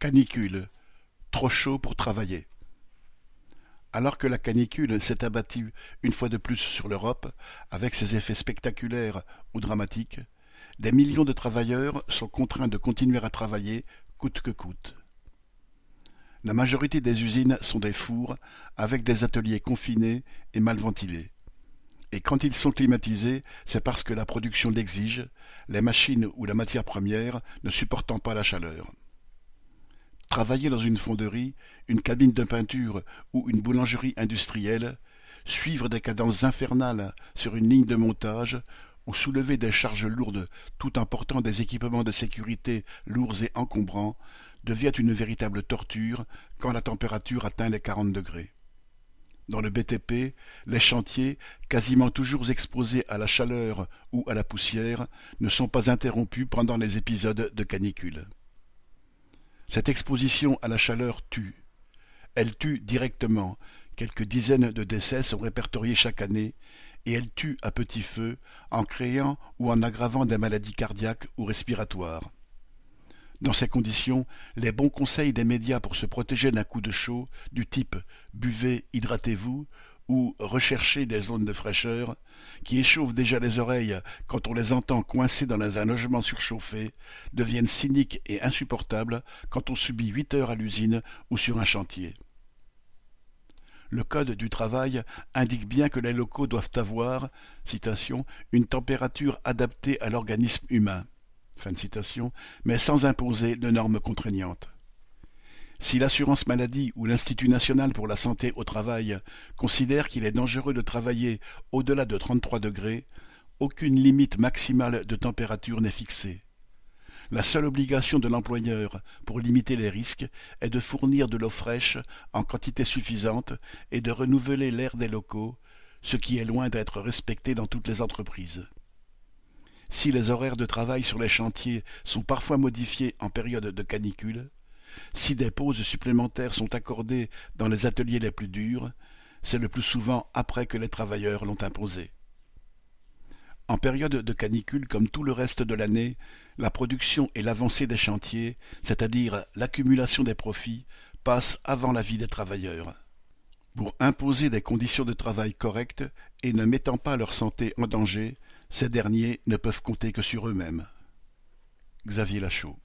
Canicule, trop chaud pour travailler. Alors que la canicule s'est abattue une fois de plus sur l'Europe, avec ses effets spectaculaires ou dramatiques, des millions de travailleurs sont contraints de continuer à travailler coûte que coûte. La majorité des usines sont des fours avec des ateliers confinés et mal ventilés. Et quand ils sont climatisés, c'est parce que la production l'exige, les machines ou la matière première ne supportant pas la chaleur. Travailler dans une fonderie, une cabine de peinture ou une boulangerie industrielle, suivre des cadences infernales sur une ligne de montage ou soulever des charges lourdes tout en portant des équipements de sécurité lourds et encombrants devient une véritable torture quand la température atteint les quarante degrés. Dans le BTP, les chantiers, quasiment toujours exposés à la chaleur ou à la poussière, ne sont pas interrompus pendant les épisodes de canicule. Cette exposition à la chaleur tue. Elle tue directement, quelques dizaines de décès sont répertoriés chaque année, et elle tue à petit feu en créant ou en aggravant des maladies cardiaques ou respiratoires. Dans ces conditions, les bons conseils des médias pour se protéger d'un coup de chaud, du type buvez, hydratez-vous, ou recherchez des zones de fraîcheur, qui échauffent déjà les oreilles quand on les entend coincés dans un logement surchauffé, deviennent cyniques et insupportables quand on subit huit heures à l'usine ou sur un chantier. Le Code du travail indique bien que les locaux doivent avoir une température adaptée à l'organisme humain, mais sans imposer de normes contraignantes. Si l'assurance maladie ou l'Institut national pour la santé au travail considère qu'il est dangereux de travailler au-delà de 33 degrés, aucune limite maximale de température n'est fixée. La seule obligation de l'employeur pour limiter les risques est de fournir de l'eau fraîche en quantité suffisante et de renouveler l'air des locaux, ce qui est loin d'être respecté dans toutes les entreprises. Si les horaires de travail sur les chantiers sont parfois modifiés en période de canicule, si des pauses supplémentaires sont accordées dans les ateliers les plus durs, c'est le plus souvent après que les travailleurs l'ont imposé. En période de canicule, comme tout le reste de l'année, la production et l'avancée des chantiers, c'est-à-dire l'accumulation des profits, passent avant la vie des travailleurs. Pour imposer des conditions de travail correctes et ne mettant pas leur santé en danger, ces derniers ne peuvent compter que sur eux-mêmes. Xavier Lachaud